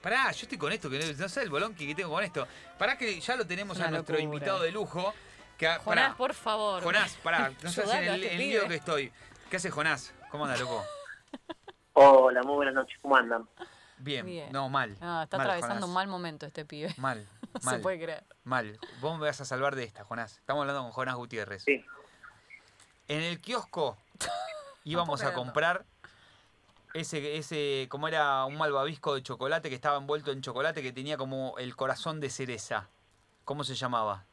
Pará, yo estoy con esto, que no, no sé el bolón que tengo con esto. Pará que ya lo tenemos a nuestro locura. invitado de lujo. Que, Jonás, pará, por favor. Jonás, pará, no Ayudalo en el, el pibe. lío que estoy. ¿Qué hace Jonás? ¿Cómo anda, loco? Hola, muy buenas noches, ¿cómo andan? Bien, Bien. no, mal. No, está mal, atravesando Jonás. un mal momento este pibe. Mal, No mal, se puede creer. mal. Vos me vas a salvar de esta, Jonás. Estamos hablando con Jonás Gutiérrez. Sí, En el kiosco íbamos a comprar ese, ese, como era un malvavisco de chocolate que estaba envuelto en chocolate que tenía como el corazón de cereza. ¿Cómo se llamaba?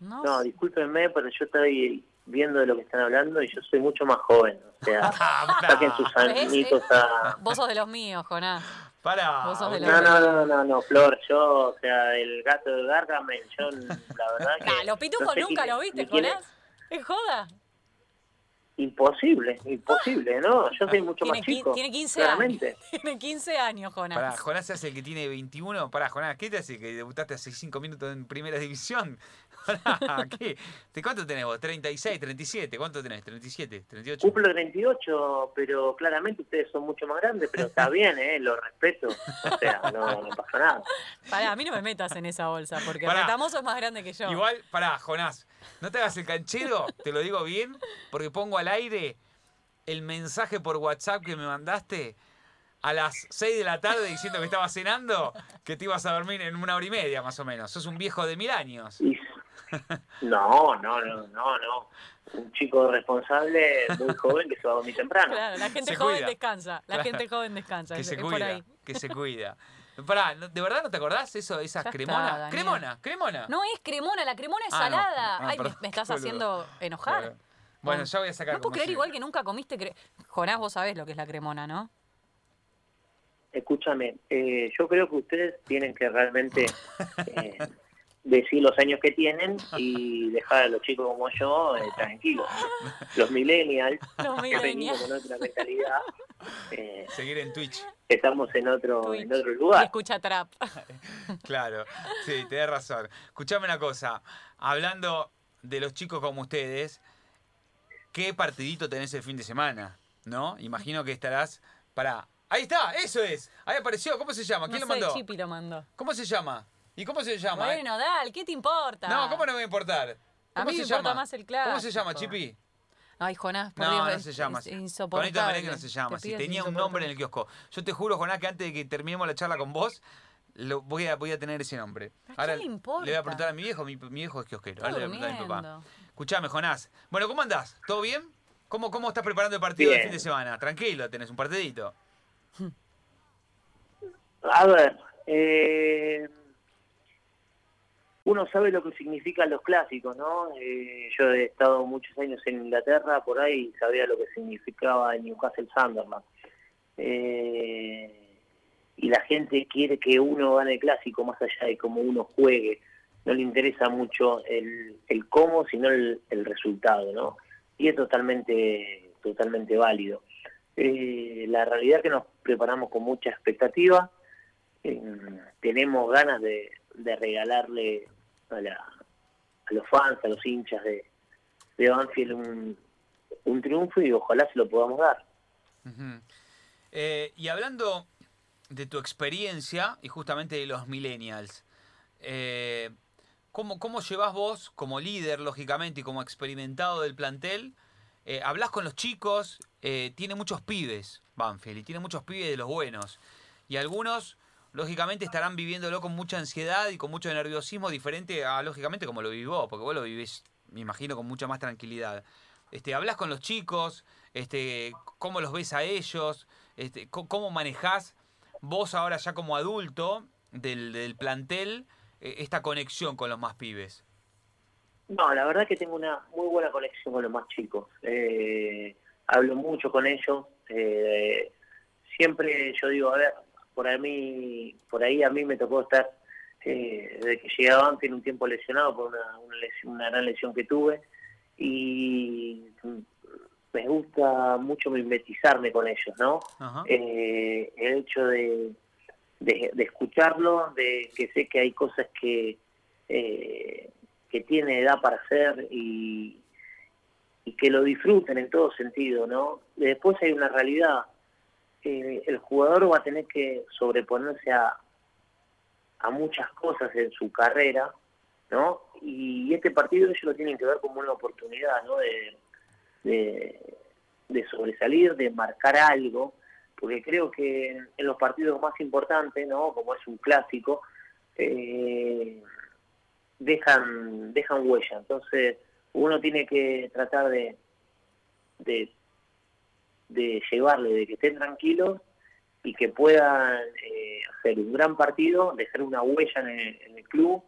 No, no, discúlpenme, pero yo estoy viendo de lo que están hablando y yo soy mucho más joven, o sea, saquen sus añitos a... Vos sos de los míos, Jonás. Para. Vos sos de No, no, no, no, no, Flor, yo, o sea, el gato de Gargamel, yo, la verdad que... Los pitufos no sé nunca quién- lo viste. Jonás. ¿Es joda? Imposible, imposible, ¿no? Yo soy mucho Tiene, más chico, tiene 15 claramente. años. Tiene 15 años, Jonás. Pará, Jonás se hace el que tiene 21. Pará, Jonás, ¿qué te hace que debutaste hace 5 minutos en primera división? Pará, ¿qué? ¿De cuánto tenés vos? ¿36, 37? ¿Cuánto tenés? ¿37, 38? Cumplo 38, pero claramente ustedes son mucho más grandes, pero está bien, ¿eh? Lo respeto, o sea, no, no pasa nada. Pará, a mí no me metas en esa bolsa, porque Pará. Retamoso es más grande que yo. Igual, pará, Jonás, no te hagas el canchero, te lo digo bien, porque pongo al aire el mensaje por WhatsApp que me mandaste a las 6 de la tarde diciendo que estabas cenando, que te ibas a dormir en una hora y media más o menos. Sos un viejo de mil años. No, no, no, no, no. Un chico responsable, muy joven, que se va a dormir temprano. Claro, la gente Se joven cuida. descansa. La Claro. gente joven descansa. Que es, se es por cuida, ahí. que se cuida. Pará, ¿no- ¿de verdad no te acordás eso, esa Ya está, cremona? Cremona, cremona. No es cremona, la cremona es Ah, no. salada. Ah, Ay, me- perdón, me, estás haciendo enojar. Bueno, Bueno, ya voy a sacar No puedo creer igual que nunca comiste cre... Jonás, vos sabés lo que es la cremona, ¿no? Escúchame, eh, yo creo que ustedes tienen que realmente eh, decir los años que tienen y dejar a los chicos como yo eh, tranquilos. Los millennials, Los que venimos con otra mentalidad, eh, Seguir en Twitch. estamos en otro, Twitch. en otro Y lugar. escucha trap. Claro, sí, tenés razón. Escuchame una cosa. Hablando de los chicos como ustedes, ¿qué partidito tenés el fin de semana? ¿No? Imagino que estarás para. Ahí está, eso es. Ahí apareció. ¿Cómo se llama? No ¿Quién sé, lo mandó? Chipi lo mandó. ¿Cómo se llama? ¿Y cómo se llama? Bueno, dale, ¿qué te importa? No, ¿cómo no me va a importar? A ¿Cómo mí se me importa llama? más el ¿Cómo se llama, clásico. Chipi? Ay, Jonás, por No, Dios, no es- se llama así. insoportable. Conito Merengue no se llama así. Tenía un nombre en el kiosco. Yo te juro, Jonás, que antes de que terminemos la charla con vos, lo, voy, a, voy a tener ese nombre. ¿A quién le importa? voy a preguntar a mi viejo, mi, mi viejo es kiosquero. Ahora le voy a preguntar a mi papá. Escuchame, Jonás. Bueno, ¿cómo andás? ¿Todo bien? ¿Cómo, ¿Cómo estás preparando el partido del Bien. fin de semana? Tranquilo, tenés un partidito. A ver, eh, uno sabe lo que significan los clásicos, ¿no? Eh, yo he estado muchos años en Inglaterra, por ahí sabía lo que significaba el Newcastle Sunderland. Eh, y la gente quiere que uno gane el clásico más allá de cómo uno juegue. No le interesa mucho el, el cómo, sino el, el resultado, ¿no? Y es totalmente, totalmente válido. Eh, la realidad es que nos preparamos con mucha expectativa. Eh, tenemos ganas de, de regalarle a, los fans, a los hinchas de, Banfield un, un triunfo y ojalá se lo podamos dar. Eh, y hablando de tu experiencia y justamente de los millennials, eh, ¿cómo, ¿cómo llevas vos como líder, lógicamente, y como experimentado del plantel? Eh, hablas con los chicos, tiene muchos pibes, Banfield, y tiene muchos pibes de los buenos. Y algunos, lógicamente, estarán viviéndolo con mucha ansiedad y con mucho nerviosismo, diferente a, lógicamente, como lo vivís vos, porque vos lo vivís, me imagino, con mucha más tranquilidad. Este, hablas con los chicos, este, cómo los ves a ellos, este, cómo manejás vos ahora ya como adulto del, del plantel eh, esta conexión con los más pibes. No, la verdad que tengo una muy buena conexión con los más chicos. Eh, hablo mucho con ellos. eh, siempre yo digo, a ver, por a mí, por ahí a mí me tocó estar eh, desde que llegué a Banfield un tiempo lesionado por una, una, lesión- una gran lesión que tuve y me gusta mucho mimetizarme con ellos, ¿no? Eh, el hecho de, de, de escucharlo, de que sé que hay cosas que, eh, que tiene edad para hacer y, y que lo disfruten en todo sentido, ¿no? Después hay una realidad eh, el jugador va a tener que sobreponerse a, a muchas cosas en su carrera, ¿no? Y este partido ellos lo tienen que ver como una oportunidad, ¿no? De, sobresalir, de marcar algo, porque creo que en los partidos más importantes, ¿no? Como es un clásico, eh, dejan dejan huella. Entonces uno tiene que tratar de de, de llevarle, de que estén tranquilos y que puedan eh, hacer un gran partido, dejar una huella en el, club,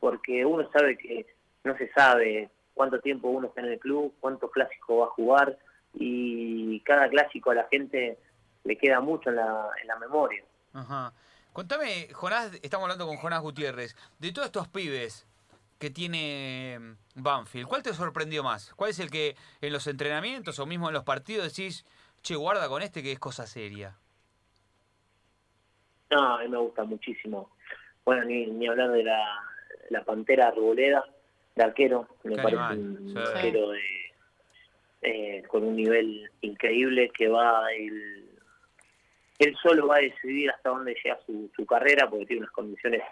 porque uno sabe que no se sabe cuánto tiempo uno está en el club, cuántos clásicos va a jugar y cada clásico a la gente le queda mucho en la, en la memoria. Ajá. Contame, Jonás, estamos hablando con Jonás Gutiérrez, de todos estos pibes que tiene mm, Banfield, ¿cuál te sorprendió más? ¿Cuál es el que en los entrenamientos o mismo en los partidos decís, che, guarda con este que es cosa seria? No, a mí me gusta muchísimo. Bueno, ni, ni hablar de la, la Pantera Arboleda, de arquero, me Qué parece animal, un sí. arquero de, eh, con un nivel increíble que va él, él solo va a decidir hasta dónde llega su, su carrera porque tiene unas condiciones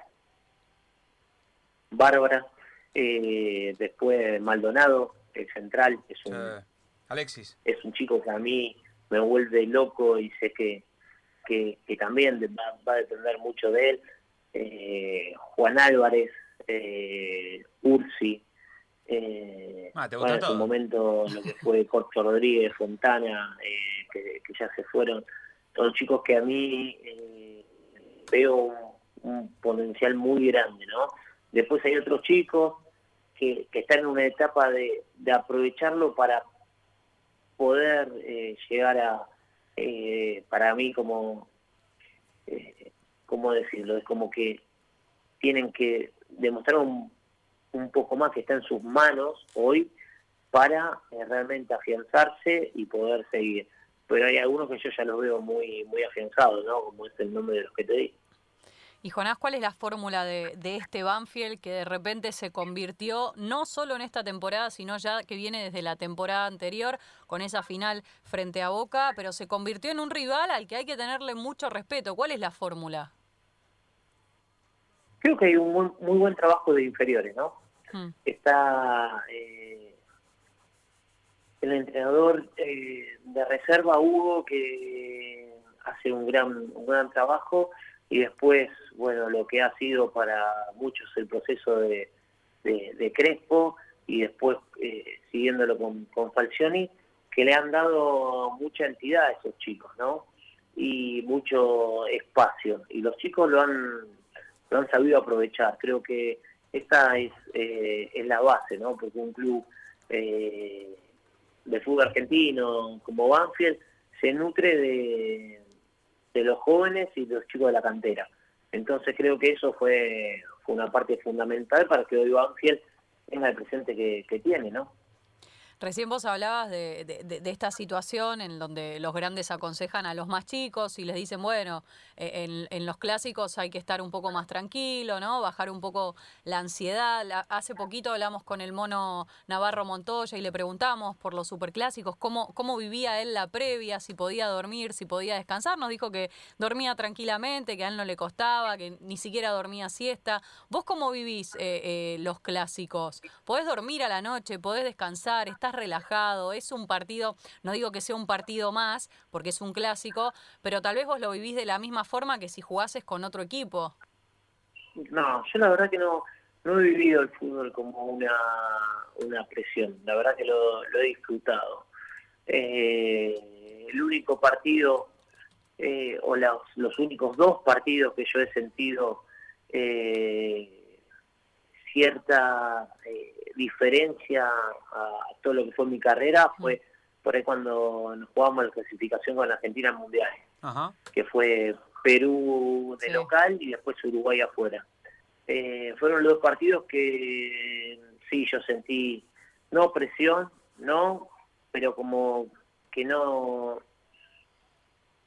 bárbaras. Eh, después Maldonado, el central, es un, Alexis. es un chico que a mí me vuelve loco y sé que, que, que también va, va a depender mucho de él. Eh, Juan Álvarez, eh, Ursi, eh, Ah, te bueno, gusta en su momento lo que fue Corto Rodríguez, Fontana, eh, que, que ya se fueron, son chicos que a mí eh, veo un, un potencial muy grande, ¿no? Después hay otros chicos que, que están en una etapa de, de aprovecharlo para poder eh, llegar a, eh, para mí como, eh, ¿cómo decirlo? Es como que tienen que demostrar un, un poco más que está en sus manos hoy para eh, realmente afianzarse y poder seguir. Pero hay algunos que yo ya los veo muy muy afianzados, ¿no? Como es el nombre de los que te di. Y Jonás, ¿cuál es la fórmula de, de este Banfield que de repente se convirtió no solo en esta temporada, sino ya que viene desde la temporada anterior con esa final frente a Boca, pero se convirtió en un rival al que hay que tenerle mucho respeto? ¿Cuál es la fórmula? Creo que hay un muy, muy buen trabajo de inferiores, ¿no? Hmm. está eh, el entrenador eh, de reserva Hugo que hace un gran un gran trabajo y después bueno lo que ha sido para muchos el proceso de, de, Crespo y después eh, siguiéndolo con, con Falcioni que le han dado mucha entidad a esos chicos no y mucho espacio. Y los chicos lo han lo han sabido aprovechar. Creo que esta es, eh, es la base, ¿no? Porque un club eh, de fútbol argentino como Banfield se nutre de, de los jóvenes y de los chicos de la cantera. Entonces creo que eso fue, fue una parte fundamental para que hoy Banfield tenga el presente que, que tiene, ¿no? Recién vos hablabas de, de- esta situación en donde los grandes aconsejan a los más chicos y les dicen, bueno, eh, en, en los clásicos hay que estar un poco más tranquilo, ¿no? Bajar un poco la ansiedad. Hace poquito hablamos con el mono Navarro Montoya y le preguntamos por los superclásicos, cómo, cómo vivía él la previa, si podía dormir, si podía descansar. Nos dijo que dormía tranquilamente, que a él no le costaba, que ni siquiera dormía siesta. ¿Vos cómo vivís eh, eh, los clásicos? ¿Podés dormir a la noche? ¿Podés descansar? ¿Estás relajado? Es un partido, no digo que sea un partido más, porque es un clásico, pero tal vez vos lo vivís de la misma forma que si jugases con otro equipo. No, yo la verdad que no, no he vivido el fútbol como una, una presión, la verdad que lo, he disfrutado. Eh, el único partido, eh, o los, los únicos dos partidos que yo he sentido eh, cierta eh, diferencia a todo lo que fue mi carrera fue por ahí cuando nos jugamos la clasificación con la Argentina al Mundial Ajá. que fue Perú de Sí. local y después Uruguay afuera. Eh, fueron los dos partidos que sí, yo sentí, no presión, no, pero como que no,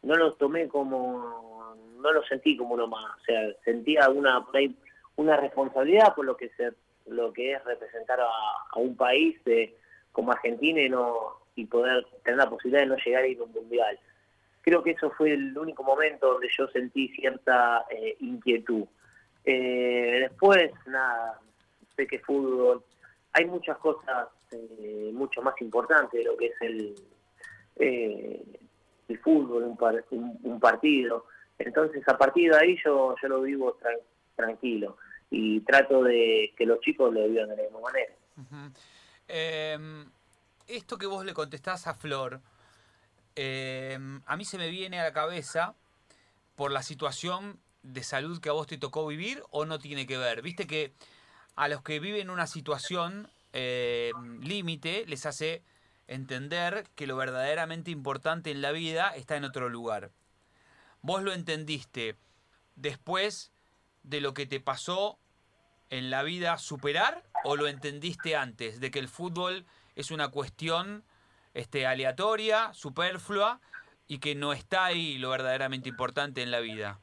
no lo tomé como, no lo sentí como uno más, o sea, sentía una, por ahí una responsabilidad por lo que se, lo que es representar a, un país de, como Argentina y no y poder tener la posibilidad de no llegar a ir a un mundial creo que eso fue el único momento donde yo sentí cierta eh, inquietud. Eh, después, nada, sé que fútbol, hay muchas cosas eh, mucho más importantes de lo que es el, el fútbol, un, un, partido. Entonces, a partir de ahí yo, yo lo vivo tranquilo y trato de que los chicos lo vivan de la misma manera. Em, esto que vos le contestás a Flor, em, a mí se me viene a la cabeza por la situación de salud que a vos te tocó vivir o no tiene que ver. Viste que a los que viven una situación em, límite les hace entender que lo verdaderamente importante en la vida está en otro lugar. Vos lo entendiste después de lo que te pasó en la vida superar o lo entendiste antes de que el fútbol es una cuestión este, aleatoria, superflua y que no está ahí lo verdaderamente importante en la vida?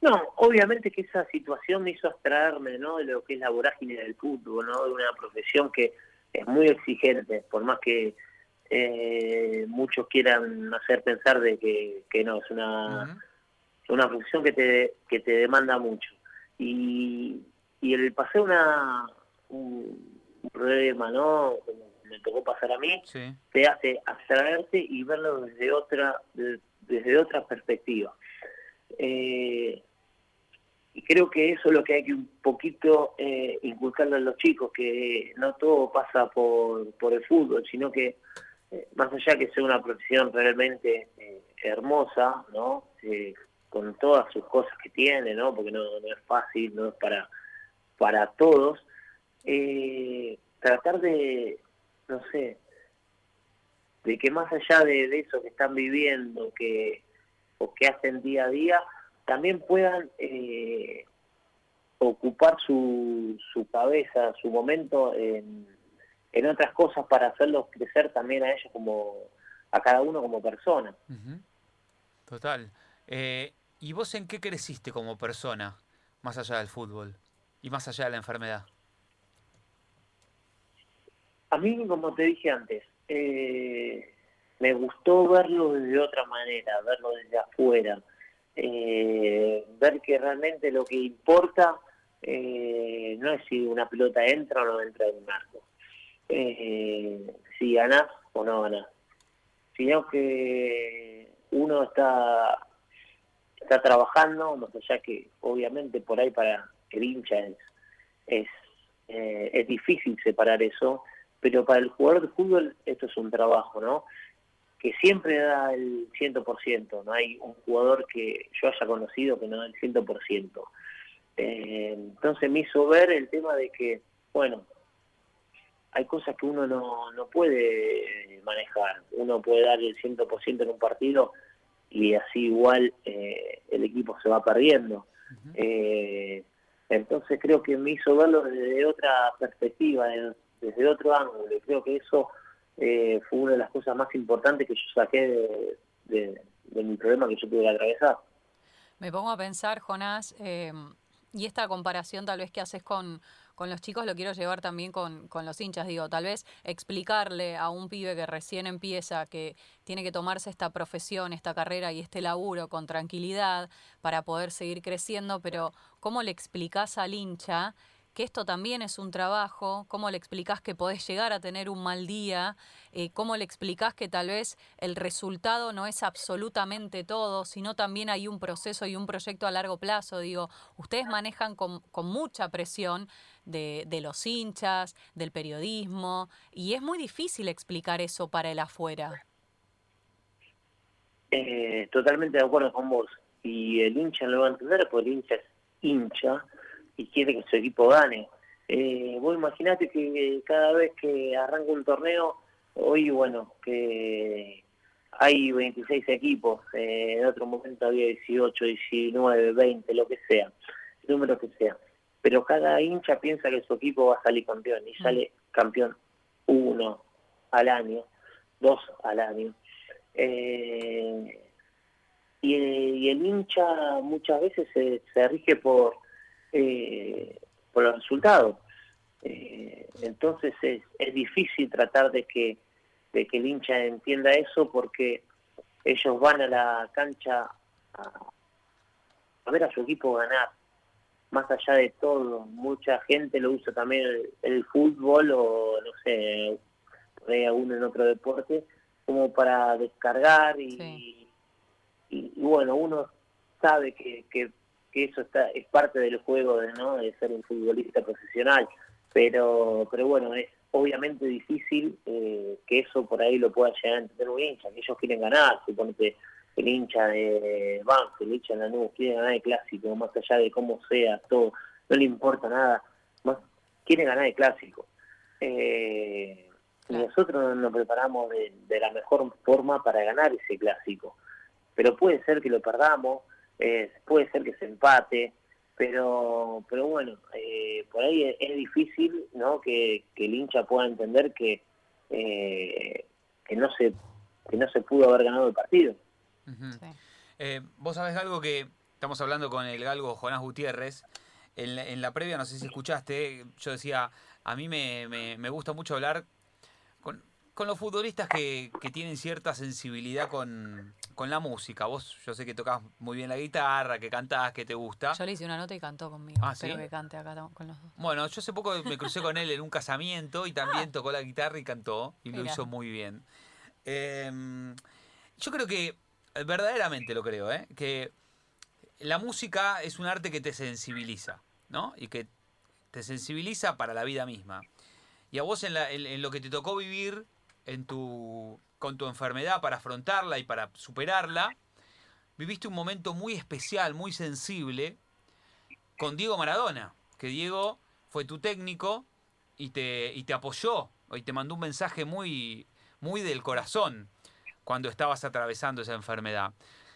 No, obviamente que esa situación me hizo abstraerme ¿no? de lo que es la vorágine del fútbol, ¿no? de una profesión que es muy exigente, por más que eh, muchos quieran hacer pensar de que, no, es una, una profesión que te, que te demanda mucho. Y, y el pasé una, un, problema, ¿no? Como me tocó pasar a mí, te hace abstraerte y verlo desde otra, desde otra perspectiva. Eh, y creo que eso es lo que hay que un poquito eh, inculcarle a los chicos, que no todo pasa por, por el fútbol, sino que eh, más allá que sea una profesión realmente eh, hermosa, ¿no? Con todas sus cosas que tiene, ¿no? Porque no, no es fácil, no es para, para todos, tratar de, no sé, de que más allá de, de eso que están viviendo, que o que hacen día a día, también puedan eh, ocupar su, su cabeza, su momento en, en otras cosas para hacerlos crecer también a ellos como a cada uno como persona. Total. Eh, ¿Y vos en qué creciste como persona, más allá del fútbol y más allá de la enfermedad? A mí, como te dije antes, eh, me gustó verlo de otra manera, verlo desde afuera, eh, ver que realmente lo que importa eh, no es si una pelota entra o no entra en un arco, si ganás o no ganás, sino que uno está está trabajando, más allá que obviamente por ahí para el hincha es, es, eh, es difícil separar eso, pero para el jugador de fútbol esto es un trabajo, ¿no? que siempre da el 100%, no hay un jugador que yo haya conocido que no da el 100%. Eh, entonces me hizo ver el tema de que, bueno, hay cosas que uno no, no puede manejar, uno puede dar el 100% en un partido y así igual eh, el equipo se va perdiendo. eh, entonces creo que me hizo verlo desde otra perspectiva, desde otro ángulo, creo que eso eh, fue una de las cosas más importantes que yo saqué de, mi problema que yo tuve que atravesar. Me pongo a pensar, Jonás, eh, y esta comparación tal vez que haces con, con los chicos lo quiero llevar también con, con, los hinchas. Digo, tal vez explicarle a un pibe que recién empieza que tiene que tomarse esta profesión, esta carrera y este laburo con tranquilidad para poder seguir creciendo, pero ¿cómo le explicás al hincha esto también es un trabajo, cómo le explicás que podés llegar a tener un mal día, eh, cómo le explicás que tal vez el resultado no es absolutamente todo, sino también hay un proceso y un proyecto a largo plazo. Digo, ustedes manejan con, mucha presión de, los hinchas, del periodismo, y es muy difícil explicar eso para el afuera. Eh, totalmente de acuerdo con vos. Y el hincha lo va a entender porque el hincha es hincha y quiere que su equipo gane. Eh, vos imaginate que cada vez que arranca un torneo, hoy, bueno, que hay 26 equipos, eh, en otro momento había 18, 19, 20, lo que sea, el número que sea. Pero cada hincha piensa que su equipo va a salir campeón y sale campeón uno al año, dos al año. Eh, y, el hincha muchas veces se rige por eh, por los resultados. Eh, entonces es, es difícil tratar de que, de que el hincha entienda eso porque ellos van a la cancha a, ver a su equipo ganar, más allá de todo. Mucha gente lo usa también el, fútbol o, no sé, por ahí alguno en otro deporte, como para descargar y, y, bueno, uno sabe que, que, eso está es parte del juego de, ¿no? de ser un futbolista profesional, pero, pero bueno, es obviamente difícil eh, que eso por ahí lo pueda llegar a entender un hincha, que ellos quieren ganar, suponete el hincha de Banco, el hincha de Lanús, quiere ganar el clásico, más allá de cómo sea, todo, no le importa nada, más quiere ganar el clásico. Eh, nosotros nos preparamos de, la mejor forma para ganar ese clásico. Pero puede ser que lo perdamos, eh, puede ser que se empate, pero pero bueno, eh, por ahí es, difícil ¿no? que, el hincha pueda entender que, que, no se, que no se pudo haber ganado el partido. Eh, vos sabés algo que estamos hablando con el galgo Jonás Gutiérrez. En la, previa, no sé si escuchaste, yo decía, a mí me, gusta mucho hablar con, los futbolistas que, tienen cierta sensibilidad con, la música. Vos, yo sé que tocas muy bien la guitarra, que cantás, que te gusta. Yo le hice una nota y cantó conmigo. Ah, que cante acá con los dos. Bueno, yo hace poco me crucé con él en un casamiento y también ah. tocó la guitarra y cantó y lo hizo muy bien. Em, yo creo que eh, verdaderamente lo creo, ¿eh? que la música es un arte que te sensibiliza, ¿no? Y que te sensibiliza para la vida misma. Y a vos en, lo que te tocó vivir en tu, con tu enfermedad para afrontarla y para superarla, viviste un momento muy especial, muy sensible con Diego Maradona, que Diego fue tu técnico y te, y te apoyó y te mandó un mensaje muy, muy del corazón cuando estabas atravesando esa enfermedad.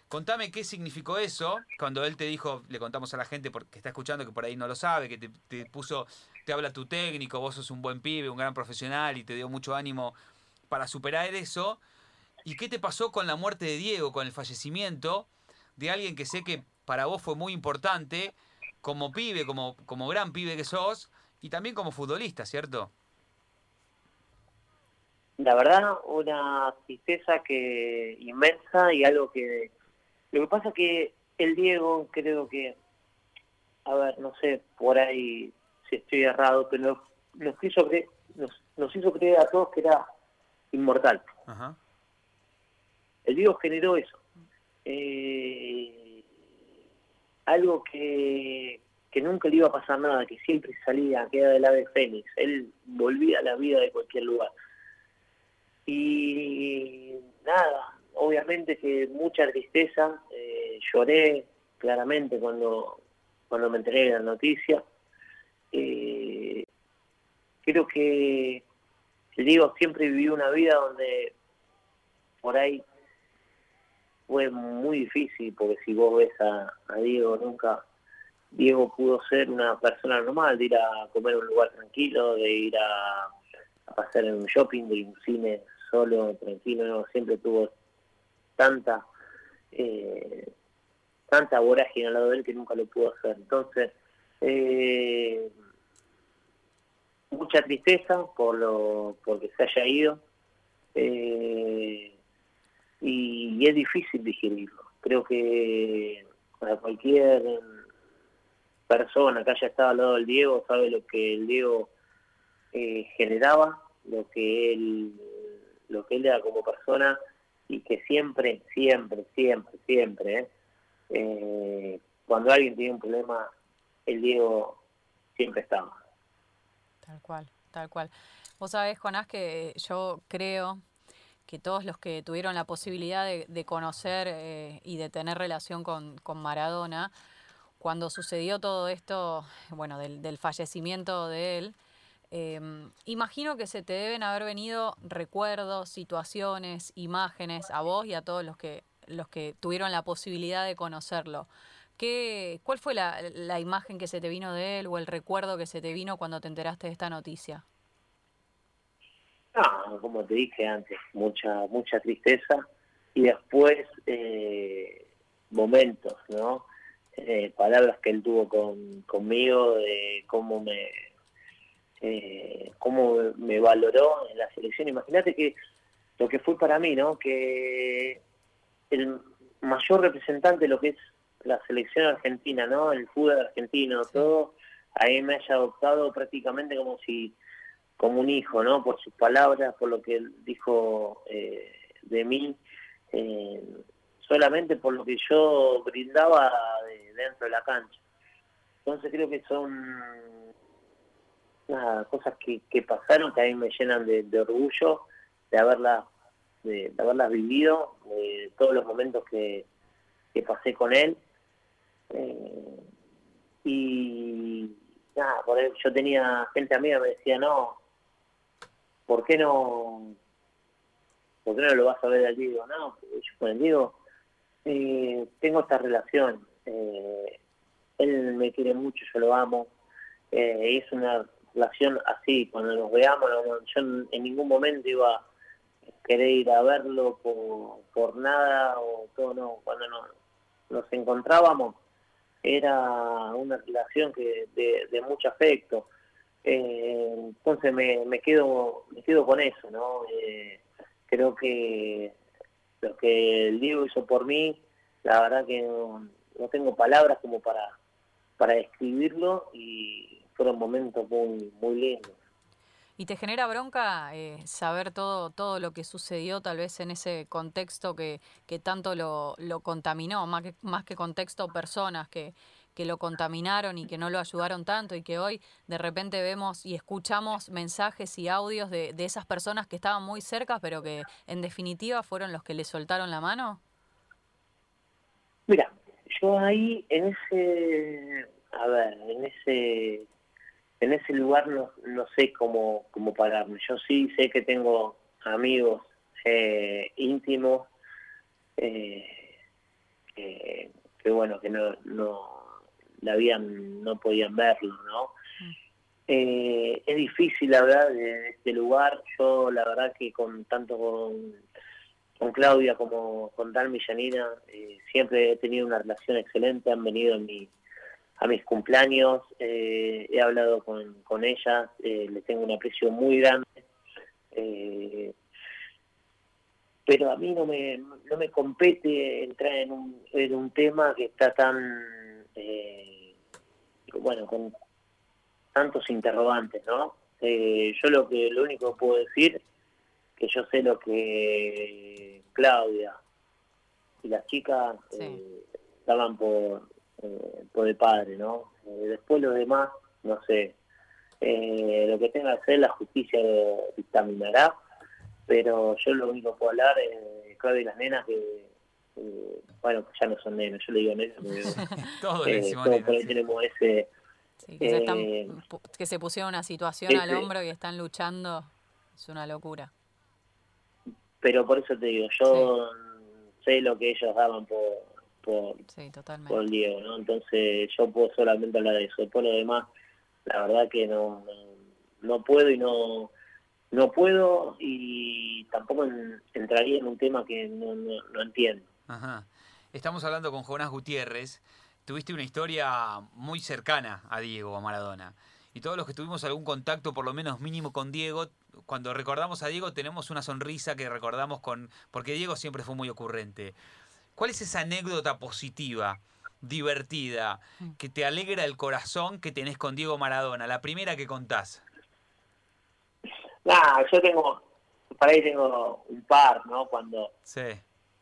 Contame qué significó eso cuando él te dijo, le contamos a la gente porque está escuchando que por ahí no lo sabe, que te, puso, te habla tu técnico, vos sos un buen pibe, un gran profesional y te dio mucho ánimo para superar eso. ¿Y qué te pasó con la muerte de Diego, con el fallecimiento de alguien que sé que para vos fue muy importante como pibe, como, como gran pibe que sos y también como futbolista, ¿cierto? la verdad, una tristeza que inmensa y algo que... Lo que pasa que el Diego creo que, a ver, no sé, por ahí si estoy errado, pero nos, hizo, creer, nos, hizo creer a todos que era inmortal. El Diego generó eso. Eh, algo que, que nunca le iba a pasar nada, que siempre salía, que era del ave fénix. Él volvía a la vida de cualquier lugar. Y nada, obviamente que mucha tristeza, eh, lloré claramente cuando, cuando me enteré de la noticia. Eh, creo que, digo, siempre viví una vida donde por ahí fue muy difícil, porque si vos ves a, Diego, nunca Diego pudo ser una persona normal, de ir a comer a un lugar tranquilo, de ir a, a pasar en un shopping, de ir a un cine solo, tranquilo, siempre tuvo tanta eh, tanta vorágine al lado de él que nunca lo pudo hacer. Entonces, eh, mucha tristeza por lo porque se haya ido eh, y, es difícil digerirlo. Creo que para cualquier persona que haya estado al lado del Diego sabe lo que el Diego generaba, lo que él lo que él era como persona y que siempre, siempre, siempre, siempre, ¿eh? Eh, cuando alguien tiene un problema, el Diego siempre estaba. Tal cual, tal cual. Vos sabés, Jonás, que yo creo que todos los que tuvieron la posibilidad de, conocer eh, y de tener relación con, con, Maradona, cuando sucedió todo esto, bueno, del, del fallecimiento de él, Em, imagino que se te deben haber venido recuerdos, situaciones, imágenes a vos y a todos los que, los que tuvieron la posibilidad de conocerlo. ¿Qué, ¿Cuál fue la, la imagen que se te vino de él o el recuerdo que se te vino cuando te enteraste de esta noticia? Ah, como te dije antes, mucha mucha tristeza y después eh, momentos, ¿no? Eh, palabras que él tuvo con, conmigo de cómo me, eh, cómo me valoró en la selección. Imagínate que lo que fue para mí, ¿no? Que el mayor representante lo que es la selección argentina, ¿no? El fútbol argentino, todo, ahí me haya adoptado prácticamente como si, como un hijo, ¿no? Por sus palabras, por lo que él dijo eh, de mí, eh, solamente por lo que yo brindaba dentro de la cancha. Entonces creo que son nada, cosas que, que pasaron que a mí me llenan de, orgullo de haberlas de, haberlas vivido, de todos los momentos que, que pasé con él. Eh, y nada, por yo tenía gente amiga me decía, no, ¿por qué no, por qué no lo vas a ver al Diego? No, yo con el Diego eh, tengo esta relación. Eh, él me quiere mucho, yo lo amo. Eh, es una relación así, cuando nos veamos, yo en ningún momento iba a querer ir a verlo por, nada o todo, no. Cuando nos, encontrábamos era una relación que de, mucho afecto. Eh, entonces me, me quedo me quedo con eso, ¿no? Eh, creo que lo que el Diego hizo por mí, la verdad que no, tengo palabras como para para describirlo y fueron momentos muy, muy lindos. ¿Y te genera bronca eh, saber todo, todo lo que sucedió tal vez en ese contexto que, que tanto lo, lo contaminó, más que, más que contexto personas que, que lo contaminaron y que no lo ayudaron tanto y que hoy de repente vemos y escuchamos mensajes y audios de, de esas personas que estaban muy cerca pero que en definitiva fueron los que le soltaron la mano? Mira, yo ahí en ese, a ver, en ese en ese lugar no, no sé cómo, cómo pararme. Yo sí sé que tengo amigos eh, íntimos eh, que, bueno, que no, no la habían, no podían verlo, ¿no? Eh, es difícil la verdad de este lugar. Yo la verdad que con tanto con, con Claudia como con Dalmi y Janina eh, siempre he tenido una relación excelente. Han venido en mi a mis cumpleaños, eh, he hablado con, con ellas, eh, les tengo un aprecio muy grande. Eh, pero a mí no me, no me compete entrar en un, en un tema que está tan, eh, bueno, con tantos interrogantes, ¿no? yo lo que lo único que puedo decir que yo sé lo que Claudia y las chicas estaban por eh, por el padre, ¿no? Eh, después lo demás, no sé, eh, lo que tenga que hacer la justicia dictaminará, pero yo lo único que puedo hablar es Claudia y las nenas que, bueno, ya no son nenas, yo le digo nenas, todos, tenemos ese... que, se pusieron una situación al hombro y están luchando, es una locura. Pero por eso te digo, yo sé lo que ellos daban por, por, por Diego, ¿no? Entonces yo puedo solamente hablar de eso. Por lo demás, la verdad que no, no, puedo y no no puedo y tampoco entraría en un tema que no, no, entiendo. Ajá. Estamos hablando con Jonás Gutiérrez. Tuviste una historia muy cercana a Diego, a Maradona. Y todos los que tuvimos algún contacto, por lo menos mínimo con Diego, cuando recordamos a Diego tenemos una sonrisa que recordamos con... porque Diego siempre fue muy ocurrente. ¿Cuál es esa anécdota positiva, divertida, mm. que te alegra el corazón que tenés con Diego Maradona? La primera que contás. Nah, yo tengo, para ahí tengo un par, ¿no? Cuando sí.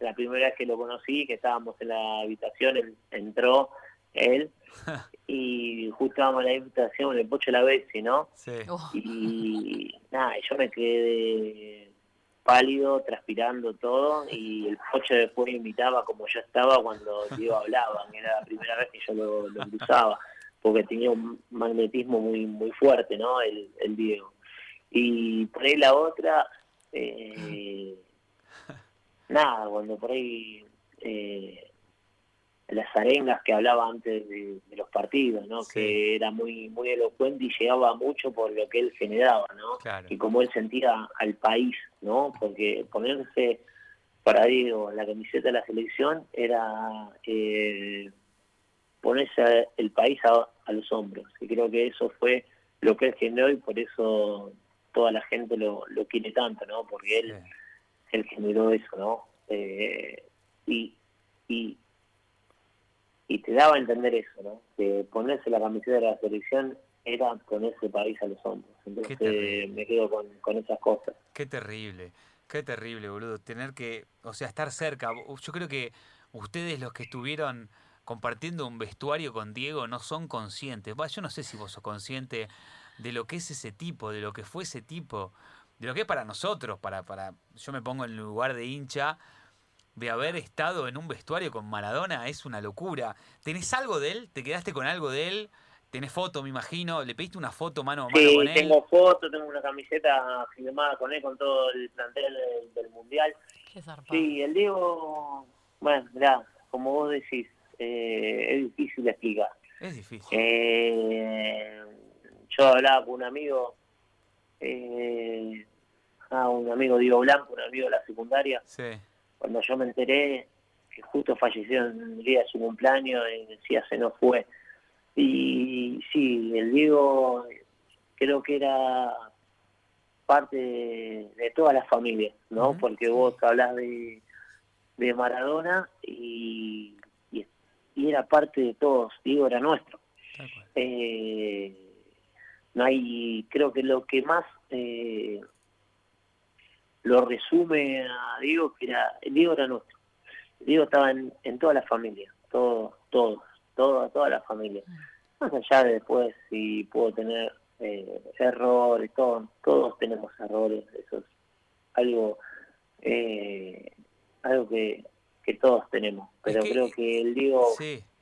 la primera vez que lo conocí, que estábamos en la habitación, entró él y justo estábamos en la habitación en el Pocho de la Bessi, ¿no? Sí. Y nada, yo me quedé pálido, transpirando todo, y el coche después imitaba como yo estaba cuando Diego hablaba, era la primera vez que yo lo, lo cruzaba, porque tenía un magnetismo muy muy fuerte, ¿no? El, el Diego. Y por ahí la otra, eh, nada, cuando por ahí eh, las arengas que hablaba antes de, los partidos, ¿no? Que era muy muy elocuente y llegaba mucho por lo que él generaba, ¿no? Y como él sentía al país, ¿no? Porque ponerse para Diego la camiseta de la selección era eh, ponerse el país a, los hombros. Y creo que eso fue lo que él generó y por eso toda la gente lo, lo quiere tanto, ¿no? Porque él, él generó eso, ¿no? Eh, y, y, y te daba a entender eso, ¿no? Que ponerse la camiseta de la selección era ponerse país a los hombros. Entonces me quedo con, con esas cosas. Qué terrible, qué terrible, boludo. Tener que, o sea, estar cerca. Yo creo que ustedes los que estuvieron compartiendo un vestuario con Diego no son conscientes. yo no sé si vos sos consciente de lo que es ese tipo, de lo que fue ese tipo, de lo que es para nosotros, para, para, yo me pongo en el lugar de hincha, de haber estado en un vestuario con Maradona, es una locura. ¿Tenés algo de él? ¿Te quedaste con algo de él? ¿Tenés foto, me imagino? ¿Le pediste una foto mano a mano sí, con él? tengo foto, tengo una camiseta firmada con él, con todo el plantel del, Mundial. sí, el Diego, bueno, mirá, como vos decís, eh, es difícil de explicar. Es difícil. Eh, yo hablaba con un amigo, eh, ah, un amigo Diego Blanco, un amigo de la secundaria. Cuando yo me enteré que justo falleció en el día de su cumpleaños, y decía se nos fue. Y sí, el Diego creo que era parte de, toda la familia, ¿no? Porque vos hablas de, de Maradona y, y, era parte de todos, Diego era nuestro. Eh, no hay, creo que lo que más eh, lo resume a Diego, que era, Diego era nuestro. Diego estaba en, en toda la familia, todos, todos, toda, toda la familia. Más allá de después si puedo tener eh, errores, todos, todos tenemos errores, eso es algo, eh, algo que, que todos tenemos. Pero creo que el Diego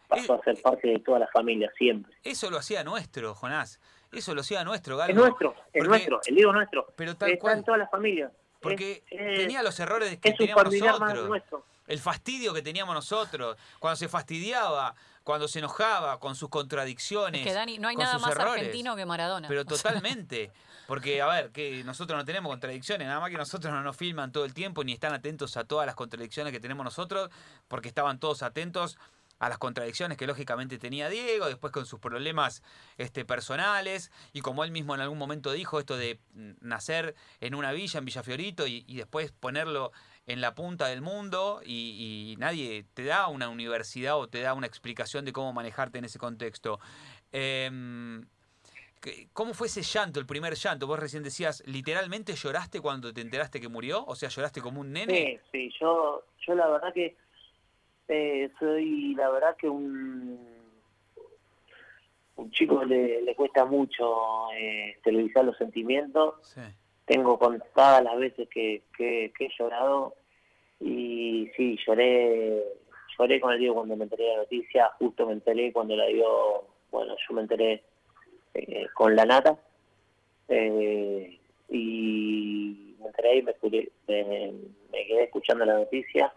pasó a ser parte de toda la familia siempre. Eso lo hacía nuestro, Jonás. Eso lo hacía nuestro, Galo. Es nuestro, es nuestro, el Diego nuestro. Pero tal Está en toda la familia. Porque tenía los errores que teníamos nosotros. El fastidio que teníamos nosotros. Cuando se fastidiaba, cuando se enojaba, con sus contradicciones. que Dani, no hay nada más argentino que Maradona. Pero totalmente. Porque, a ver, que nosotros no tenemos contradicciones, nada más que nosotros no nos filman todo el tiempo ni están atentos a todas las contradicciones que tenemos nosotros, porque estaban todos atentos a las contradicciones que lógicamente tenía Diego, después con sus problemas este, personales, y como él mismo en algún momento dijo, esto de nacer en una villa, en Villafiorito, y, y después ponerlo en la punta del mundo, y, nadie te da una universidad o te da una explicación de cómo manejarte en ese contexto. Em, ¿Cómo fue ese llanto, el primer llanto? Vos recién decías, ¿literalmente lloraste cuando te enteraste que murió? O sea, ¿lloraste como un nene? Sí, sí, yo, yo la verdad que eh, soy la verdad que un un chico le, le cuesta mucho eh, televisar los sentimientos. Tengo contadas las veces que, que, he llorado y sí, lloré lloré con el Diego cuando me enteré de la noticia, justo me enteré cuando la dio, bueno, yo me enteré eh, con la nata eh, y me enteré y me, me quedé escuchando la noticia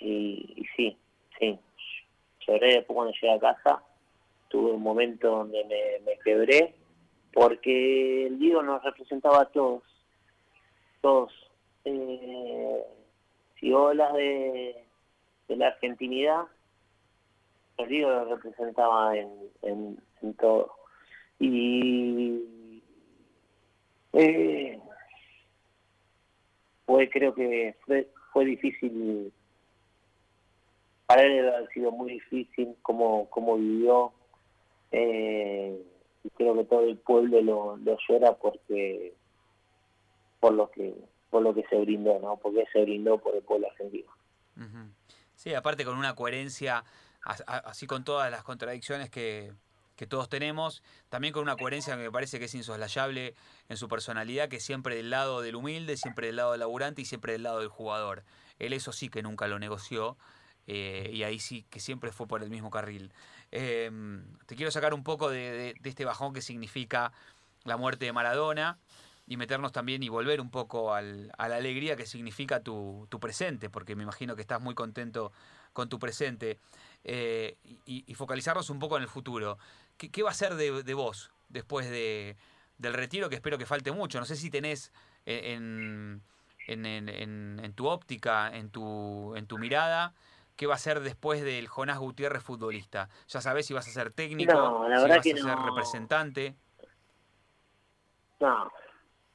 y, sí, sí, lloré después cuando llegué a casa, tuve un momento donde me, quebré, porque el Diego nos representaba a todos, todos. Eh, si hablas de, de la argentinidad, el Diego lo representaba en, en, todo. Y eh, fue, creo que fue, fue difícil para él ha sido muy difícil cómo, cómo vivió. Eh, y creo que todo el pueblo lo, lo llora porque por lo que por lo que se brindó, ¿no? Porque se brindó por el pueblo argentino. Sí, aparte con una coherencia, así con todas las contradicciones que, que todos tenemos, también con una coherencia que me parece que es insoslayable en su personalidad, que siempre del lado del humilde, siempre del lado del laburante y siempre del lado del jugador. Él eso sí que nunca lo negoció eh, y ahí sí que siempre fue por el mismo carril. Em, te quiero sacar un poco de, este bajón que significa la muerte de Maradona y meternos también y volver un poco a la alegría que significa tu, presente, porque me imagino que estás muy contento con tu presente, eh, y, focalizarnos un poco en el futuro. ¿Qué, va a ser de, vos después de, del retiro, que espero que falte mucho? No sé si tenés en, tu óptica, en tu mirada, qué va a ser después del Jonás Gutiérrez futbolista. Ya sabés si vas a ser técnico, si vas a ser representante. No,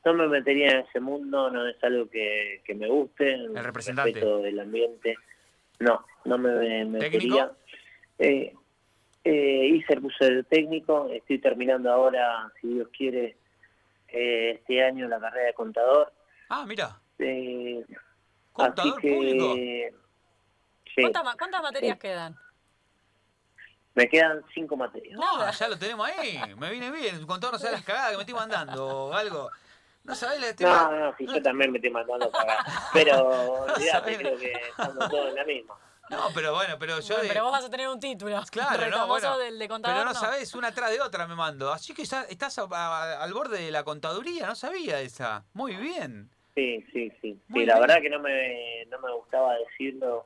no me metería en ese mundo, no es algo que, me guste. El representante. del ambiente. No, no me metería. Eh, eh, hice el curso de técnico, estoy terminando ahora, si Dios quiere, eh, este año la carrera de contador. Ah, mira. Eh, Contador así que, público. Sí, ¿Cuántas, cuántas materias Sí. quedan? me quedan cinco materias. No, ya lo tenemos ahí. Me viene bien. Contador no sabe las cagadas que me estoy mandando o algo. No sabés la No, no, si yo también me estoy mandando cagar. Pero sabés. creo que estamos todos en la misma. No, pero bueno, pero yo Bueno, de- pero vos vas a tener un título. Claro, no, bueno, del de contador. pero no, sabés, una atrás de otra me mando. Así que ya estás a- a- al borde de la contaduría, no sabía esa. Muy bien. Sí, sí, sí. Muy Sí, la verdad que no me, no me gustaba decirlo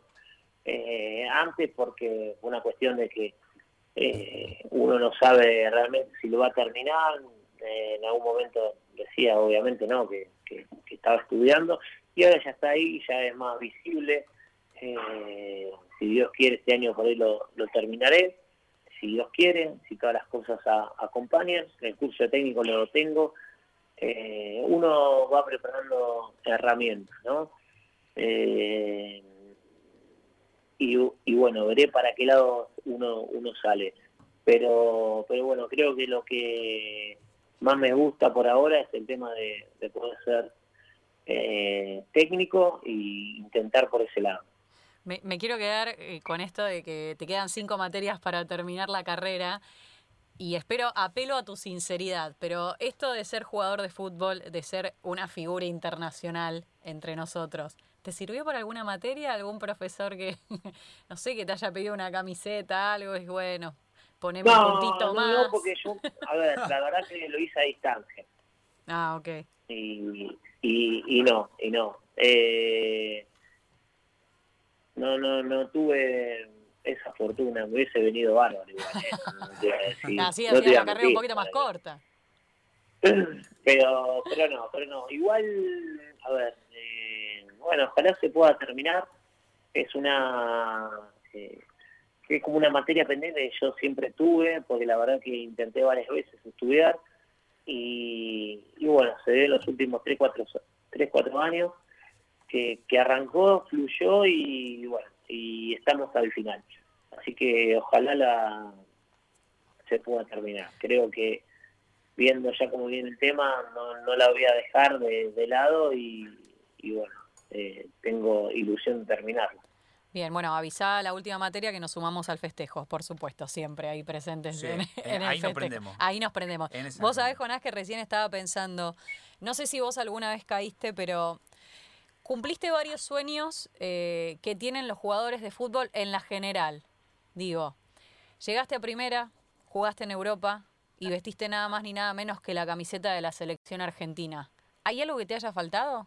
eh, antes porque fue una cuestión de que eh, uno no sabe realmente si lo va a terminar. Eh, en algún momento decía, obviamente, no, que, estaba estudiando y ahora ya está ahí, ya es más visible. Eh, si Dios quiere, este año por ahí lo, terminaré. Si Dios quiere, si todas las cosas acompañan, el curso técnico lo tengo. Uno va preparando herramientas, ¿no? Eh, y, bueno, veré para qué lado uno, uno sale. Pero, pero bueno, creo que lo que más me gusta por ahora es el tema de, de poder ser eh, técnico e intentar por ese lado. Me, me quiero quedar eh, con esto de que te quedan cinco materias para terminar la carrera y espero, apelo a tu sinceridad, pero esto de ser jugador de fútbol, de ser una figura internacional entre nosotros, ¿te sirvió para alguna materia? ¿Algún profesor que, no sé, que te haya pedido una camiseta, algo? Es bueno, poneme un puntito no, más. no, porque yo, a ver, la verdad que lo hice a distancia. Ah, ok. y, y, y no, y no. Eh, no, no, no tuve esa fortuna, me hubiese venido bárbaro igual. eh, no Así no hacía la carrera un poquito más corta. Pero, pero no, pero no. Igual, a ver, eh, bueno, ojalá se pueda terminar. Es una, eh, que es como una materia pendiente que yo siempre tuve, porque la verdad que intenté varias veces estudiar y, y bueno, se ve los últimos 3, 4, tres, cuatro años que, que arrancó, fluyó y bueno, y estamos al final. Así que ojalá la se pueda terminar. Creo que viendo ya cómo viene el tema, no, no la voy a dejar de, de lado y, y bueno, eh, tengo ilusión de terminarlo. Bien, bueno, avisá la última materia que nos sumamos al festejo, por supuesto, siempre ahí presentes Sí, en, eh, en el ahí nos festejo. prendemos. Ahí nos prendemos. Vos sabés. Jonás, que recién estaba pensando, no sé si vos alguna vez caíste, pero cumpliste varios sueños eh, que tienen los jugadores de fútbol en la general. Digo, llegaste a primera, jugaste en Europa y vestiste nada más ni nada menos que la camiseta de la selección argentina. ¿Hay algo que te haya faltado?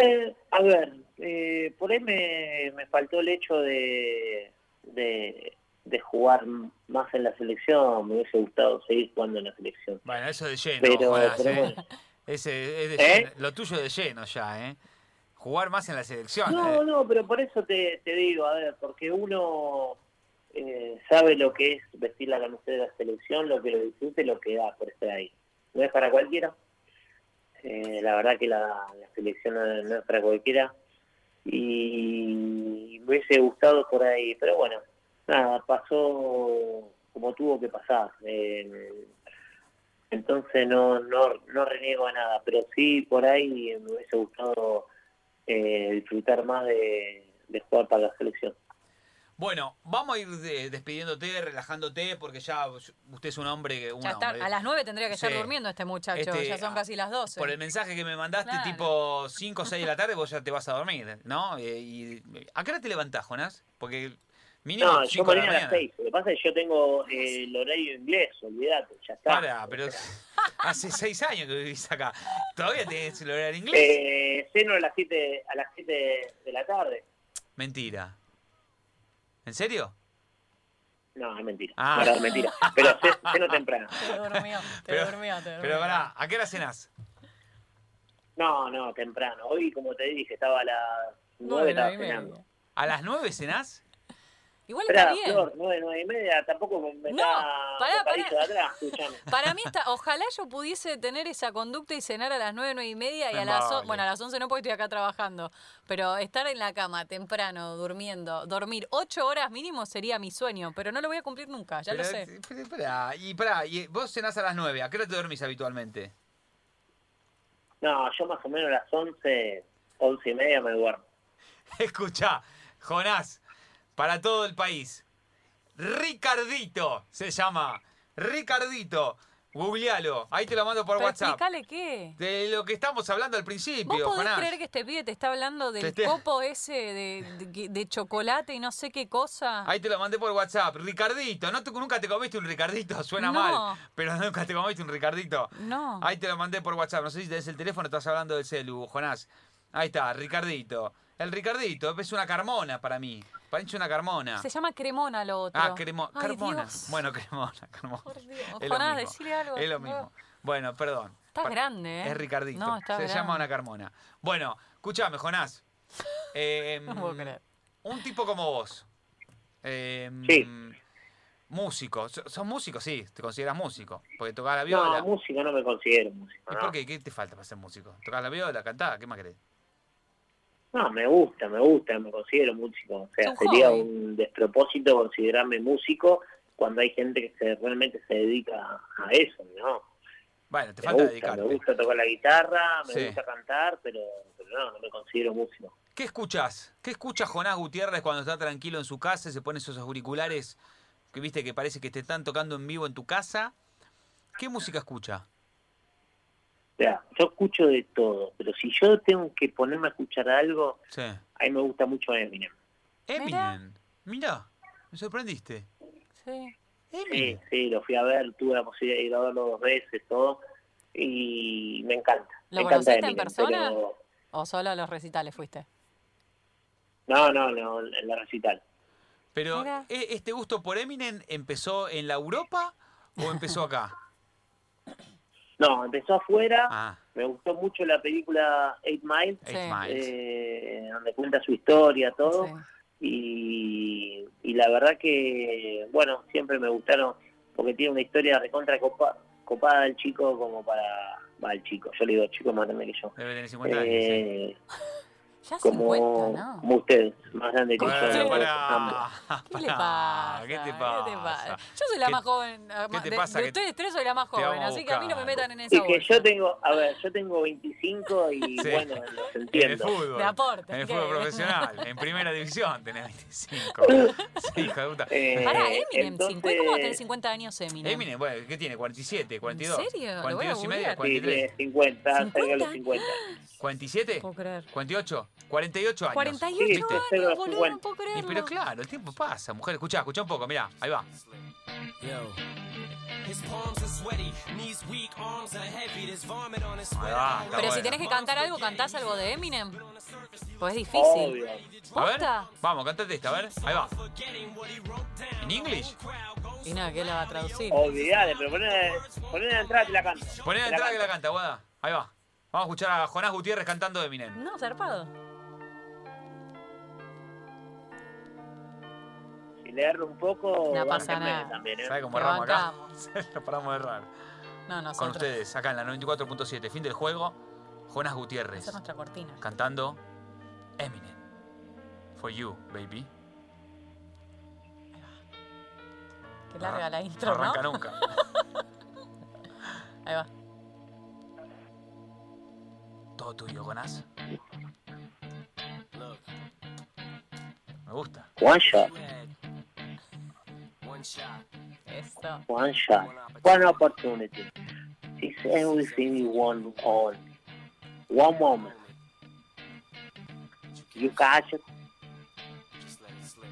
Eh, a ver, eh, por ahí me, me faltó el hecho de, de, de jugar más en la selección, me hubiese gustado seguir jugando en la selección. Bueno, eso de lleno, Pero, ¿eh? bueno. Ese es de ¿Eh? lleno, lo tuyo de lleno ya, ¿eh? Jugar más en la selección. No, ¿eh? no, pero por eso te, te digo, a ver, porque uno eh, sabe lo que es vestir la camiseta de la selección, lo que lo disfrute, lo que da por estar ahí. No es para cualquiera. Eh, la verdad que la, selección no, es para cualquiera. Y me hubiese gustado por ahí, pero bueno, nada, pasó como tuvo que pasar. Eh, entonces no, no, no reniego a nada, pero sí por ahí me hubiese gustado eh, disfrutar más de jugar para la selección. Bueno, vamos a ir de- despidiéndote, relajándote, porque ya usted es un hombre que... un Ya está, hombre. a las 9 tendría que estar Sí. durmiendo este muchacho, Este, ya son casi las 12. Por el mensaje que me mandaste, Claro. tipo 5 o 6 de la tarde, vos ya te vas a dormir, ¿no? Eh, y, ¿A qué hora te levantás, Jonás? Porque mínimo No, yo 5 de la mañana a las mañana. 6. Lo que pasa es que yo tengo eh, el horario inglés, olvídate, ya está. Para, pero hace 6 años que vivís acá. ¿Todavía tenés el horario inglés? Eh, ceno a las 7 a las 7 de la tarde. Mentira. ¿En serio? No, es mentira. Ah. No, es mentira. Pero ce- ceno temprano. Te durmió, te Pero- durmió, te durmió. Pero pará, ¿a qué hora cenás? No, no, temprano. Hoy, como te dije, estaba a las 9 Nueve, estaba nueve cenando. ¿A las 9 cenás? Igual Esperá, está bien. Flor, nueve, nueve y media, tampoco me, me No, da pará, pará. de atrás, escuchame. Para mí está, ojalá yo pudiese tener esa conducta y cenar a las nueve, nueve y media y Me a las, vale. bueno, a las 11 no porque estoy acá trabajando, pero estar en la cama temprano, durmiendo, dormir ocho horas mínimo sería mi sueño, pero no lo voy a cumplir nunca, ya lo sé. esperá, y pará, y vos cenás a las 9, ¿a qué hora te dormís habitualmente? No, yo más o menos a las once, once y media me duermo. Escucha, Jonás, para todo el país. Ricardito se llama. Ricardito. Googlealo. Ahí te lo mando por Pero WhatsApp. explícale qué. De lo que estamos hablando al ¿Vos principio, podés Jonás. creer que este pibe te está hablando del copo ese de, de- de chocolate y no sé qué cosa? Ahí te lo mandé por WhatsApp. Ricardito. ¿No te- ¿Nunca te comiste un Ricardito? Suena No. mal. Pero nunca te comiste un Ricardito. No. Ahí te lo mandé por WhatsApp. No sé si tenés el teléfono, estás hablando del celu, Jonás. Ahí está, Ricardito. El Ricardito es una carmona para mí. Parece una carmona. Se llama cremona lo otro. Ah, cremo- Ay, Carmona. Dios. Bueno, Cremona, Carmona. Por Dios. Es lo Jonás, mismo. decile algo. Es lo mismo. Bueno, perdón. Estás Pa- grande, ¿eh? Es Ricardito. No, está Se grande. llama una Carmona. Bueno, escúchame, Jonás. Eh, No puedo creer. Un tipo como vos. Eh, Sí. Músico. So- ¿Sos músico? Sí, te consideras músico. Porque tocás la viola. No, música no me considero músico. ¿Y no. por qué? ¿Qué te falta para ser músico? ¿Tocás la viola? ¿Cantás? ¿Qué más querés? No, me gusta, me gusta, me considero músico. O sea, sería un despropósito considerarme músico cuando hay gente que se, realmente se dedica a eso, ¿no? Bueno, te Me falta gusta, dedicarte. me gusta tocar la guitarra, me Sí. gusta cantar, pero, pero no, no me considero músico. ¿Qué escuchás? ¿Qué escucha Jonás Gutiérrez cuando está tranquilo en su casa y se pone esos auriculares que viste que parece que te están tocando en vivo en tu casa? ¿Qué música escucha? O sea, yo escucho de todo, pero si yo tengo que ponerme a escuchar algo, Sí. a mí me gusta mucho Eminem. Eminem. Mirá, me sorprendiste. Sí. Sí, Eminem. sí, lo fui a ver, tuve la posibilidad de ir a verlo dos veces, todo, y me encanta. ¿Lo me encanta en persona? pero- ¿O solo a los recitales fuiste? No, no, no, en la recital. Pero, Mira. ¿e- ¿este gusto por Eminem empezó en la Europa o empezó acá? No, empezó afuera, Ah, me gustó mucho la película Eight Sí. Miles. eh, donde cuenta su historia, todo, Sí. y, y la verdad que, bueno, siempre me gustaron, porque tiene una historia recontra copa- copada el chico como para, va el chico, yo le digo chico más grande que yo, Debe tener 50 años. sí. Eh, Ya como, 50, ¿no? como ustedes, más grande que yo. Bueno. ¿Qué le pasa? ¿Qué te ¿Qué pasa? Yo soy la ¿Qué- más joven. qué te de, pasa de que ustedes tres soy la más joven, así que a mí no me metan en esa Y que bolsa. yo tengo, a ver, yo tengo 25 y Sí. bueno, los En el entiendo. fútbol. De aporte, En el ¿qué? fútbol profesional. En primera división tenés 25. Sí, hijo de puta. Eh, Pará, Eminem, entonces- 50, ¿cómo va a tener 50 años Eminem? Eminem, bueno, ¿qué tiene? ¿47? ¿42? serio? Lo voy a 42 y media, googlear. Sí, 43. tiene 50, cerca de 50. los 50. ¿47? No puedo creer. ¿48? 48 años. 48 Sí, años, boludo, 50. no puedo Y creerlo. pero claro, el tiempo pasa, mujer. Escuchá, escuchá un poco, mirá, ahí va. Ahí Pero si tenés que cantar algo, ¿cantás algo de Eminem? Pues es difícil. Obvio. A ver, vamos, cantate esta, a ver, ahí va. ¿En English? Y nada, ¿qué la va a traducir? Olvidate, pero poné, poné la entrada y te la canto. Poné la Te entrada que la canta, Guada. Ahí va. Vamos a escuchar a Jonás Gutiérrez cantando Eminem. No, zarpado. Si le erro un poco, No pasa nada. también, ¿eh? ¿Sabes cómo erramos acá? Lo paramos de errar. No, Con ustedes, acá en la 94.7, fin del juego, Jonás Gutiérrez Esa es nuestra cortina. cantando Eminem. For you, baby. Qué larga Ah, la intro, no ¿no? arranca nunca. Ahí va. Todo tuyo, Jonás. Me gusta. One shot, had one shot, one shot, one opportunity. It's everything you want on one moment. You catch it just let it slip.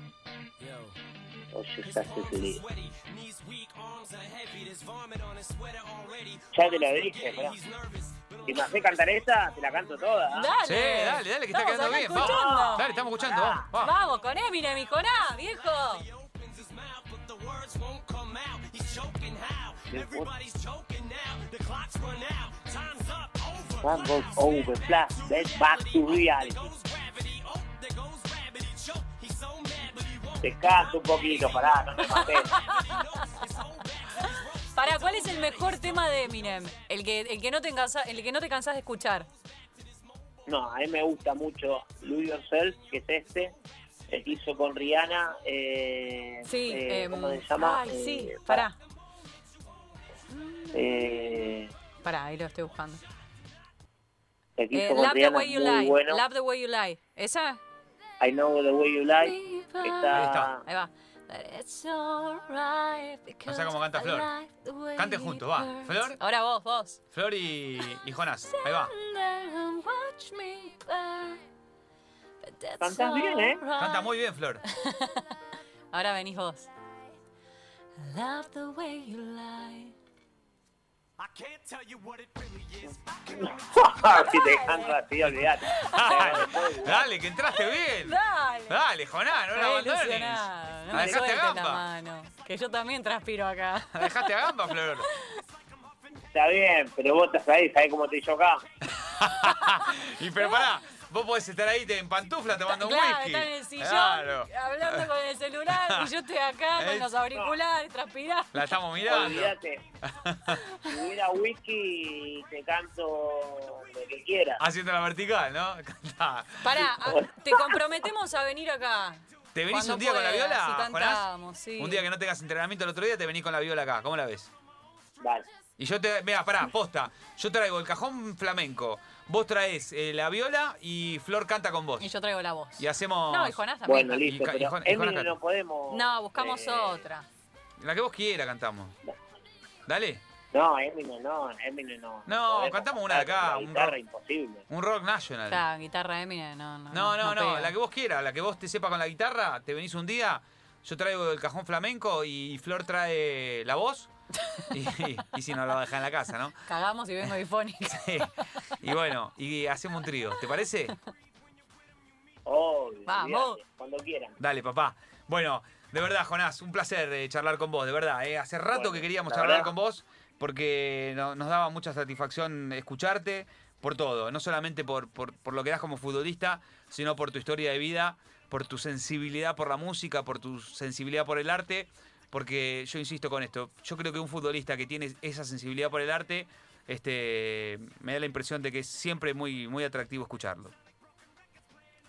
Yo. or just have to leave. Sweaty, knees weak, arms are heavy. There's vomit on his sweater already. Ya te lo dije, but Si me hace cantar esta, te la canto toda. ¿ah? Dale. Sí, dale, dale, que está Estamos quedando bien. escuchando. Vamos. Dale, estamos escuchando. Vamos, vamos. Vamos, con Eminem y con A, viejo. One goes over, flash, let's back to reality. Won't Descansa un poquito, pará, no te mates. Para, ¿cuál es el mejor tema de Eminem? El que, el que no te cansa- el que no te cansás de escuchar. No, a mí me gusta mucho Lose Yourself, que es este. El que hizo con Rihanna. Eh, Sí, eh, em, ¿Cómo se llama? Ay, sí, Eh, pará. Eh, Pará, ahí lo estoy buscando. el que Eh, hizo con Love the Rihanna way you muy lie. bueno. Love the way you lie. ¿Esa? I know the way you like. Ahí Está, está. Ahí va. No sé cómo canta Flor. Canten juntos, va. Flor. Ahora vos, vos. Flor y, y Jonás. Ahí va. Cantás bien, ¿eh? Canta muy bien, Flor. Ahora venís vos. Si te canto así, olvidate. Dale, que entraste bien. Dale. Dale, Jonás, no la abandones. No La me dejaste a la gamba. mano. Que yo también transpiro acá. La dejaste a gamba, Flor. Está bien, pero vos estás ahí, ¿sabés cómo te yo acá? y pero pará, vos podés estar ahí te- en pantufla tomando un claro, whisky. está en el sillón, Claro. hablando con el celular, y yo estoy acá con Es- los auriculares, transpirando. La estamos mirando. Olvídate. Si hubiera whisky, te canto lo que quieras. Haciendo la vertical, ¿no? Pará, a- te comprometemos a venir acá. ¿Te venís Cuando un día con la viola, si Jonás? cantamos, sí. Un día que no tengas entrenamiento el otro día, te venís con la viola acá. ¿Cómo la ves? Dale. Y yo te. Mira, pará, posta. Yo traigo el cajón flamenco. Vos traes eh, la viola y Flor canta con vos. Y yo traigo la voz. Y hacemos. No, y Jonás también. Bueno, listo, Y no podemos... No, buscamos eh, otra. La que vos quieras cantamos. Dale. No, Eminem no, Eminem no. No, podemos cantamos una de cantar acá, con un guitarra rock. imposible. Un rock national. Guitarra Eminem, no, no. No, no, no, pega. la que vos quieras, la que vos te sepa con la guitarra, te venís un día, yo traigo el cajón flamenco y Flor trae la voz. Y, y- y si no, la deja en la casa, ¿no? Cagamos y vengo difónica. Sí. Y bueno, y hacemos un trío, ¿te parece? Obvio, Vamos. cuando quieran. Dale, papá. Bueno, de verdad, Jonás, un placer eh, charlar con vos, de verdad. eh. Hace rato Bueno, que queríamos la charlar verdad. con vos porque no- nos daba mucha satisfacción escucharte por todo, no solamente por, por, por lo que das como futbolista, sino por tu historia de vida, por tu sensibilidad por la música, por tu sensibilidad por el arte, porque yo insisto con esto, yo creo que un futbolista que tiene esa sensibilidad por el arte, este, me da la impresión de que es siempre muy, muy atractivo escucharlo.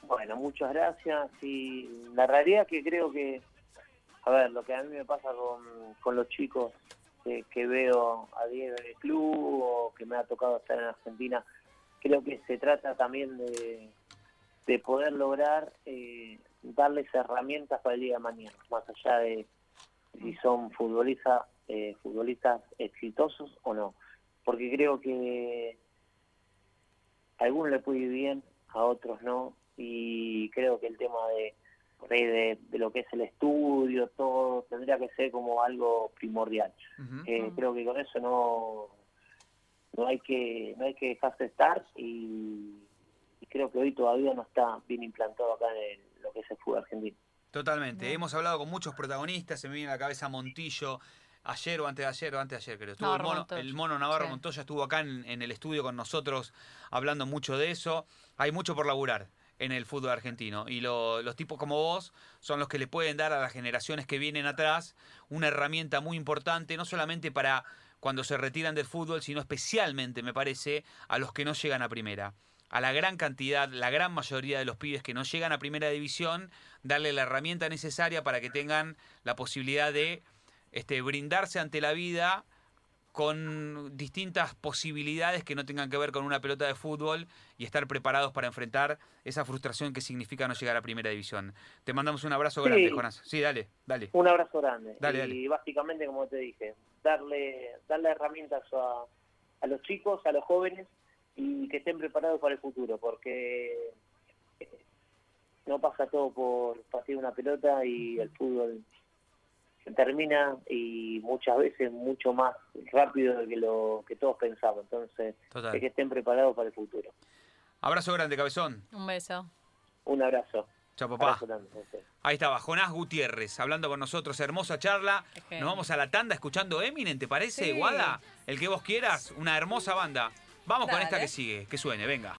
Bueno, muchas gracias. Y la realidad es que creo que, a ver, lo que a mí me pasa con, con los chicos que, que veo a día en el club o que me ha tocado estar en Argentina, creo que se trata también de, de poder lograr eh, darles herramientas para el día de mañana, más allá de si son futbolistas, eh, futbolistas exitosos o no. Porque creo que a algunos le puede ir bien, a otros no, y creo que el tema de, por ahí de, de lo que es el estudio, todo, tendría que ser como algo primordial. Eh, Mm. Creo que con eso no no hay que no hay que dejarse estar y, y creo que hoy todavía no está bien implantado acá en el- lo que es el fútbol argentino. Totalmente. Hemos hablado con muchos protagonistas. Se me viene a la cabeza Montillo. Ayer o antes de ayer o antes de ayer, creo. Estuvo el, mono, Montoya. el mono Navarro Sí. Montoya estuvo acá en, en el estudio con nosotros hablando mucho de eso. Hay mucho por laburar en el fútbol argentino. Y lo- los tipos como vos son los que le pueden dar a las generaciones que vienen atrás una herramienta muy importante, no solamente para cuando se retiran del fútbol, sino especialmente, me parece, a los que no llegan a primera. A la gran cantidad, la gran mayoría de los pibes que no llegan a primera división, darle la herramienta necesaria para que tengan la posibilidad de este, brindarse ante la vida con distintas posibilidades que no tengan que ver con una pelota de fútbol y estar preparados para enfrentar esa frustración que significa no llegar a primera división. Te mandamos un abrazo Sí. grande, Jonás. Sí, dale, dale. Un abrazo grande. Dale, y dale. básicamente, como te dije, darle, darle herramientas a, a los chicos, a los jóvenes, y que estén preparados para el futuro, porque eh, no pasa todo por patear una pelota y el fútbol se termina y muchas veces mucho más rápido de que lo que todos pensamos. Entonces, Total. es que estén preparados para el futuro. Abrazo grande, cabezón. Un beso. Un abrazo. Chao, papá. Ahí estaba, Jonás Gutiérrez, hablando con nosotros. Hermosa charla. Nos vamos a la tanda escuchando Eminem, ¿te parece, Sí. Guada? El que vos quieras, una hermosa banda. Vamos con esta que sigue, que suene, venga.